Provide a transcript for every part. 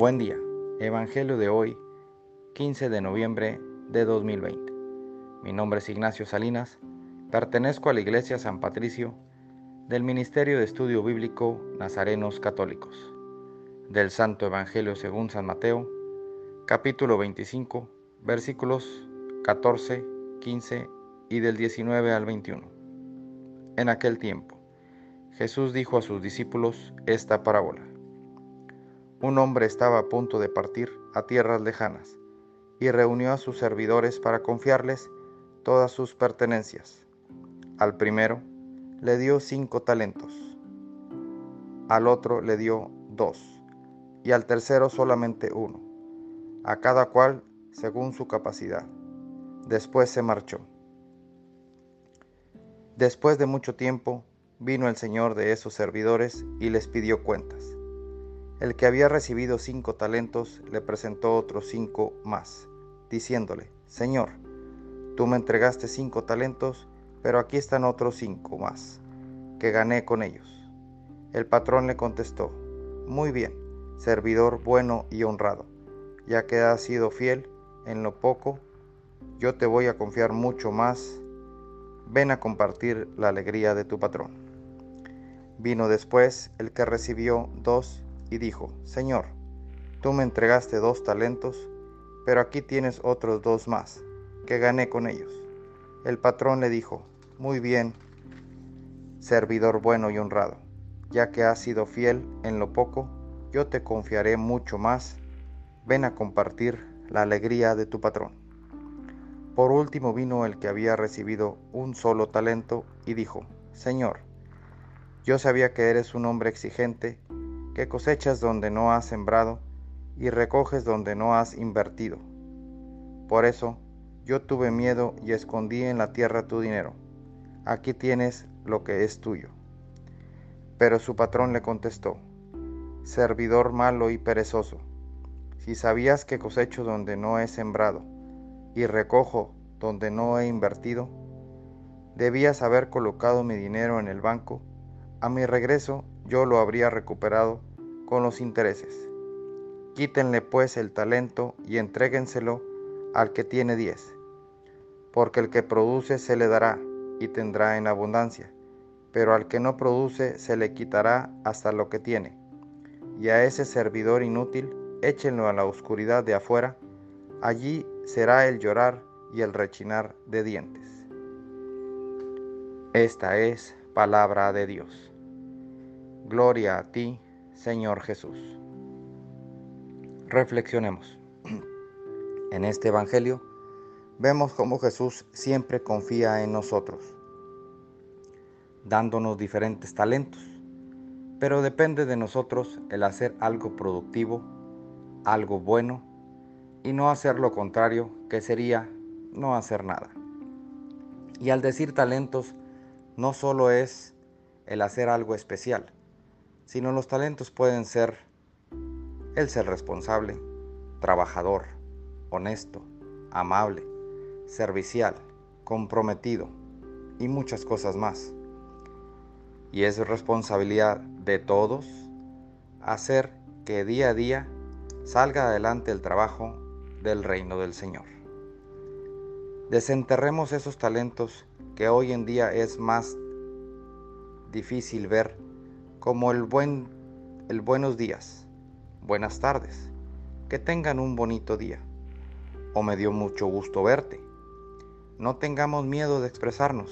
Buen día. Evangelio de hoy, 15 de noviembre de 2020. Mi nombre es Ignacio Salinas. Pertenezco a la Iglesia San Patricio del Ministerio de Estudio Bíblico Nazarenos Católicos. Del Santo Evangelio según San Mateo, capítulo 25, versículos 14, 15 y del 19 al 21. En aquel tiempo, Jesús dijo a sus discípulos esta parábola. Un hombre estaba a punto de partir a tierras lejanas y reunió a sus servidores para confiarles todas sus pertenencias. Al primero le dio cinco talentos, al otro le dio dos y al tercero solamente uno, a cada cual según su capacidad. Después se marchó. Después de mucho tiempo vino el señor de esos servidores y les pidió cuentas. El que había recibido cinco talentos le presentó otros cinco más, diciéndole, Señor, tú me entregaste cinco talentos, pero aquí están otros cinco más, que gané con ellos. El patrón le contestó, Muy bien, servidor bueno y honrado, ya que has sido fiel en lo poco, yo te voy a confiar mucho más. Ven a compartir la alegría de tu patrón. Vino después el que recibió dos y dijo, Señor, tú me entregaste dos talentos, pero aquí tienes otros dos más, que gané con ellos. El patrón le dijo, Muy bien, servidor bueno y honrado, ya que has sido fiel en lo poco, yo te confiaré mucho más. Ven a compartir la alegría de tu patrón. Por último vino el que había recibido un solo talento y dijo, Señor, yo sabía que eres un hombre exigente que cosechas donde no has sembrado y recoges donde no has invertido. Por eso yo tuve miedo y escondí en la tierra tu dinero. Aquí tienes lo que es tuyo. Pero su patrón le contestó, servidor malo y perezoso, si sabías que cosecho donde no he sembrado y recojo donde no he invertido, debías haber colocado mi dinero en el banco, a mi regreso yo lo habría recuperado con los intereses. Quítenle pues el talento y entréguenselo al que tiene diez, porque el que produce se le dará y tendrá en abundancia, pero al que no produce se le quitará hasta lo que tiene. Y a ese servidor inútil échenlo a la oscuridad de afuera, allí será el llorar y el rechinar de dientes. Esta es palabra de Dios. Gloria a ti, Señor Jesús. Reflexionemos. En este Evangelio vemos cómo Jesús siempre confía en nosotros, dándonos diferentes talentos, pero depende de nosotros el hacer algo productivo, algo bueno, y no hacer lo contrario, que sería no hacer nada. Y al decir talentos, no solo es el hacer algo especial, sino los talentos pueden ser el ser responsable, trabajador, honesto, amable, servicial, comprometido y muchas cosas más. Y es responsabilidad de todos hacer que día a día salga adelante el trabajo del reino del Señor. Desenterremos esos talentos que hoy en día es más difícil ver como el buen el buenos días, buenas tardes, que tengan un bonito día, o me dio mucho gusto verte. No tengamos miedo de expresarnos,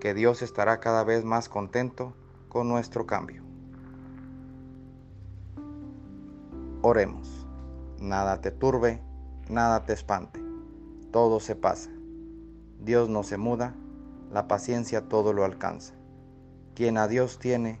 que Dios estará cada vez más contento con nuestro cambio. Oremos. Nada te turbe, nada te espante, todo se pasa. Dios no se muda, la paciencia todo lo alcanza. Quien a Dios tiene,